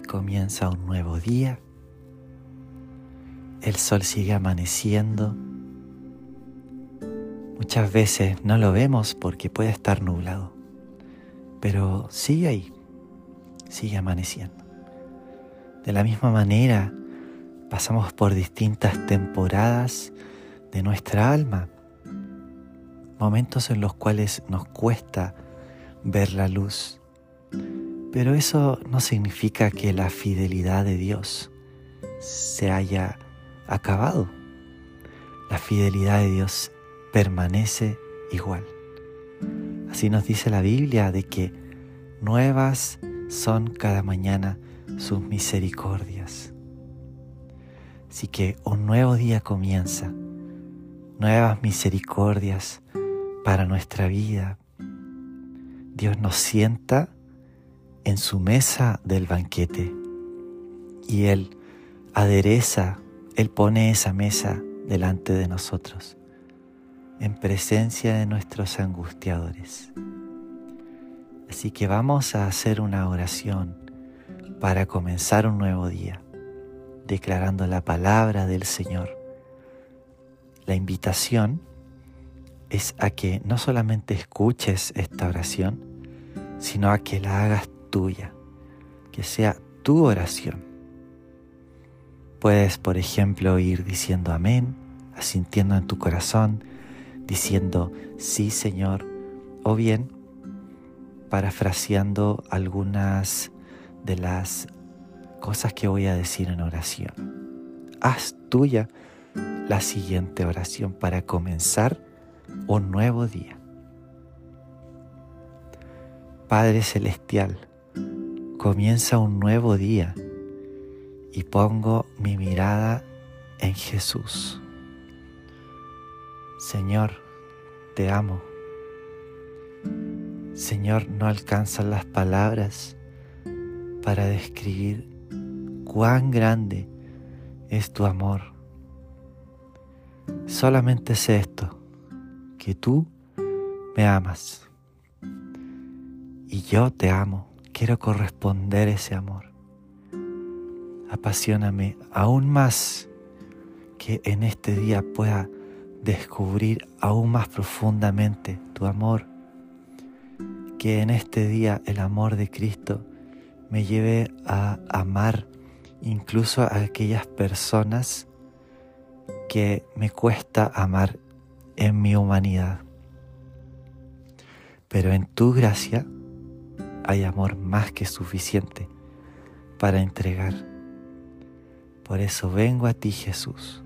Comienza un nuevo día. El sol sigue amaneciendo. Muchas veces no lo vemos porque puede estar nublado, pero sigue ahí, sigue amaneciendo. De la misma manera, pasamos por distintas temporadas de nuestra alma, momentos en los cuales nos cuesta ver la luz, pero eso no significa que la fidelidad de Dios se haya acabado. La fidelidad de Dios permanece igual. Así nos dice la Biblia de que nuevas son cada mañana sus misericordias. Así que un nuevo día comienza, nuevas misericordias para nuestra vida. Dios nos sienta en su mesa del banquete y Él adereza, Él pone esa mesa delante de nosotros, en presencia de nuestros angustiadores. Así que vamos a hacer una oración para comenzar un nuevo día, declarando la palabra del Señor. La invitación es a que no solamente escuches esta oración, sino a que la hagas tuya, que sea tu oración. Puedes, por ejemplo, ir diciendo amén, asintiendo en tu corazón, diciendo sí Señor, o bien parafraseando algunas de las cosas que voy a decir en oración. Haz tuya la siguiente oración para comenzar un nuevo día. Padre Celestial, comienza un nuevo día y pongo mi mirada en Jesús. Señor, te amo. Señor, no alcanzan las palabras para describir cuán grande es tu amor. Solamente sé esto, que tú me amas y yo te amo quiero corresponder ese amor. Apasioname aún más que en este día pueda descubrir aún más profundamente tu amor. Que en este día el amor de Cristo me lleve a amar incluso a aquellas personas que me cuesta amar en mi humanidad. Pero en tu gracia, hay amor más que suficiente para entregar. Por eso vengo a ti Jesús,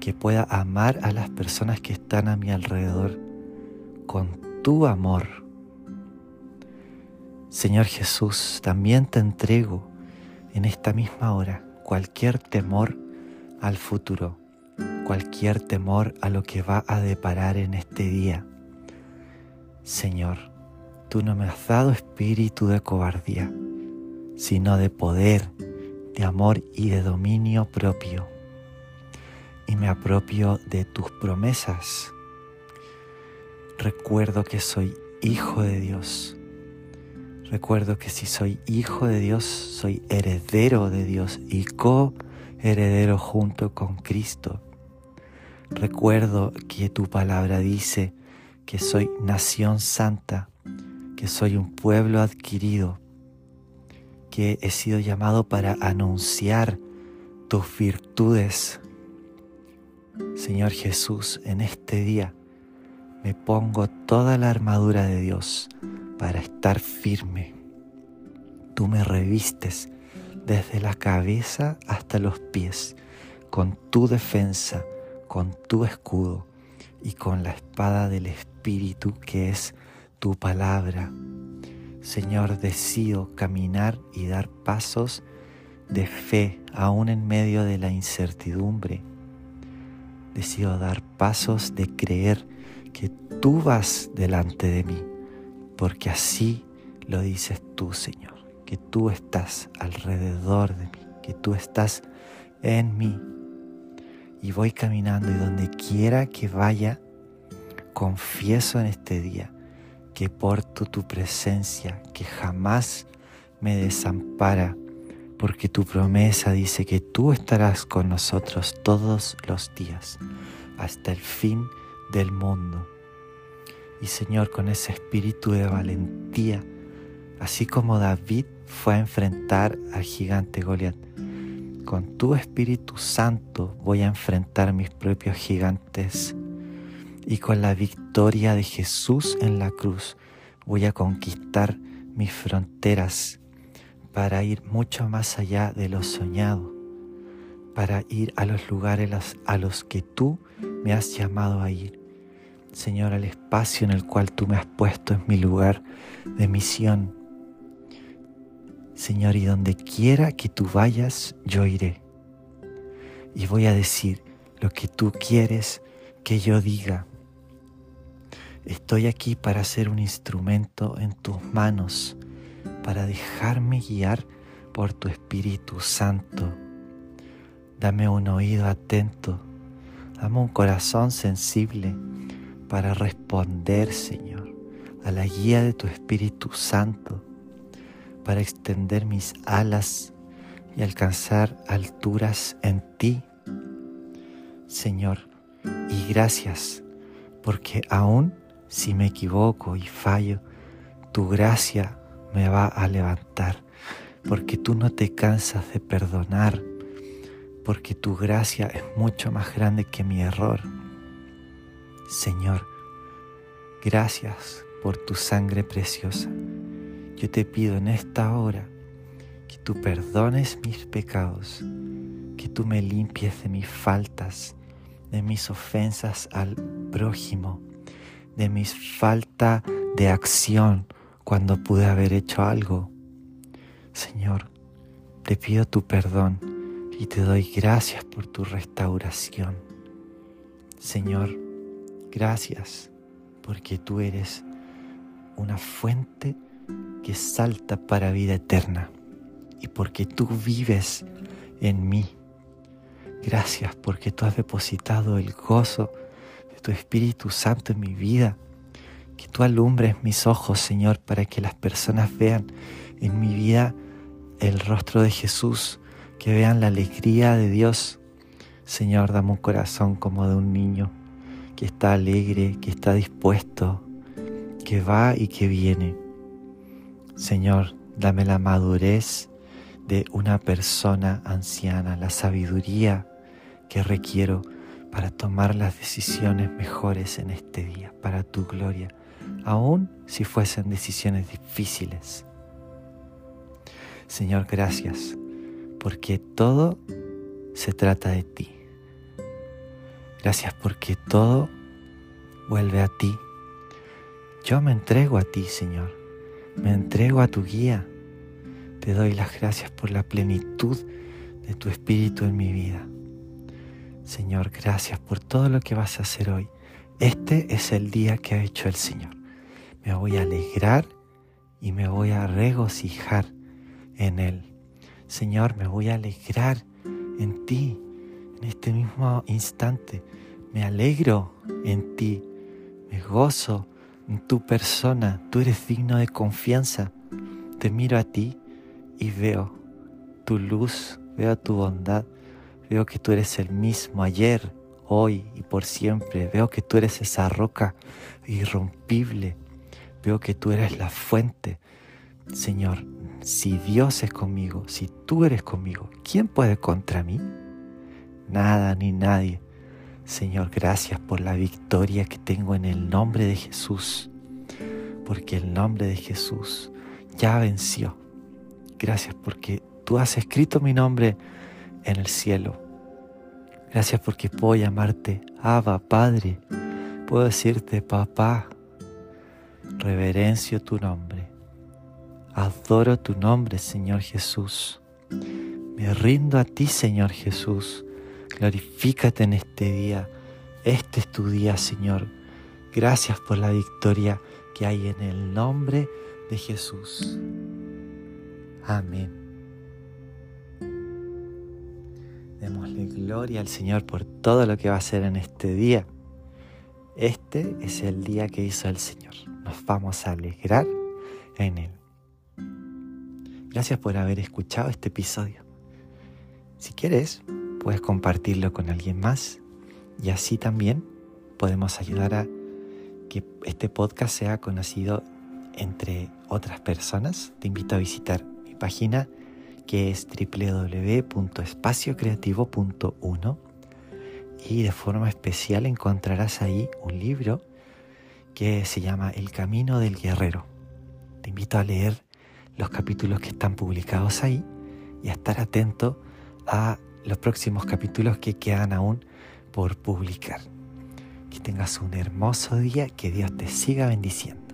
que pueda amar a las personas que están a mi alrededor con tu amor. Señor Jesús, también te entrego en esta misma hora cualquier temor al futuro, cualquier temor a lo que va a deparar en este día. Señor, Tú no me has dado espíritu de cobardía, sino de poder, de amor y de dominio propio. Y me apropio de tus promesas. Recuerdo que soy hijo de Dios. Recuerdo que si soy hijo de Dios, soy heredero de Dios y co-heredero junto con Cristo. Recuerdo que tu palabra dice que soy nación santa que soy un pueblo adquirido, que he sido llamado para anunciar tus virtudes. Señor Jesús, en este día me pongo toda la armadura de Dios para estar firme. Tú me revistes desde la cabeza hasta los pies con tu defensa, con tu escudo y con la espada del Espíritu que es tu palabra. Señor, decido caminar y dar pasos de fe aún en medio de la incertidumbre. Decido dar pasos de creer que tú vas delante de mí, porque así lo dices tú, Señor, que tú estás alrededor de mí, que tú estás en mí. Y voy caminando y donde quiera que vaya, confieso en este día que porto tu presencia que jamás me desampara porque tu promesa dice que tú estarás con nosotros todos los días, hasta el fin del mundo. Y Señor, con ese espíritu de valentía, así como David fue a enfrentar al gigante Goliat, con tu Espíritu Santo voy a enfrentar mis propios gigantes y con la victoria de Jesús en la cruz voy a conquistar mis fronteras para ir mucho más allá de lo soñado, para ir a los lugares a los que tú me has llamado a ir. Señor, al espacio en el cual tú me has puesto en mi lugar de misión. Señor, y donde quiera que tú vayas, yo iré. Y voy a decir lo que tú quieres que yo diga. Estoy aquí para ser un instrumento en tus manos para dejarme guiar por tu Espíritu Santo. Dame un oído atento, dame un corazón sensible para responder, Señor, a la guía de tu Espíritu Santo, para extender mis alas y alcanzar alturas en ti. Señor, y gracias, porque aún si me equivoco y fallo, tu gracia me va a levantar, porque tú no te cansas de perdonar, porque tu gracia es mucho más grande que mi error. Señor, gracias por tu sangre preciosa. Yo te pido en esta hora que tú perdones mis pecados, que tú me limpies de mis faltas, de mis ofensas al prójimo, de mis falta de acción cuando pude haber hecho algo. Señor, te pido tu perdón y te doy gracias por tu restauración. Señor, gracias porque tú eres una fuente que salta para vida eterna y porque tú vives en mí. Gracias porque tú has depositado el gozo tu Espíritu Santo en mi vida que tú alumbres mis ojos, Señor, para que las personas vean en mi vida el rostro de Jesús, que vean la alegría de Dios. Señor, dame un corazón como de un niño, que está alegre, que está dispuesto, que va y que viene. Señor, dame la madurez de una persona anciana, la sabiduría que requiero para tomar las decisiones mejores en este día, para tu gloria aun si fuesen decisiones difíciles. Señor, gracias, porque todo se trata de ti. Gracias porque todo vuelve a ti. Yo me entrego a ti, Señor. Me entrego a tu guía. Te doy las gracias por la plenitud de tu espíritu en mi vida. Señor, gracias por todo lo que vas a hacer hoy. Este es el día que ha hecho el Señor me voy a alegrar y me voy a regocijar en Él. Señor, me voy a alegrar en ti en este mismo instante. Me alegro en ti, me gozo en tu persona. Tú eres digno de confianza. Te miro a ti y veo tu luz, veo tu bondad, veo que tú eres el mismo ayer, hoy y por siempre. Veo que tú eres esa roca irrompible Veo que tú eres la fuente. Señor, si Dios es conmigo, si tú eres conmigo, ¿quién puede contra mí? Nada ni nadie. Señor, gracias por la victoria que tengo en el nombre de Jesús, porque el nombre de Jesús ya venció. Gracias porque tú has escrito mi nombre en el cielo. Gracias porque puedo llamarte Abba, Padre. Puedo decirte papá, reverencio tu nombre. Adoro tu nombre, Señor Jesús. Me rindo a ti, Señor Jesús. Glorifícate en este día. Este es tu día, Señor. Gracias por la victoria que hay en el nombre de Jesús. Amén. Gloria al Señor por todo lo que va a hacer en este día. Este es el día que hizo el Señor. Nos vamos a alegrar en Él. Gracias por haber escuchado este episodio. Si quieres, puedes compartirlo con alguien más y así también podemos ayudar a que este podcast sea conocido entre otras personas. Te invito a visitar mi página que es www.espaciocreativo.1 y de forma especial encontrarás ahí un libro que se llama El Camino del Guerrero. Te invito a leer los capítulos que están publicados ahí y a estar atento a los próximos capítulos que quedan aún por publicar. Que tengas un hermoso día, que Dios te siga bendiciendo.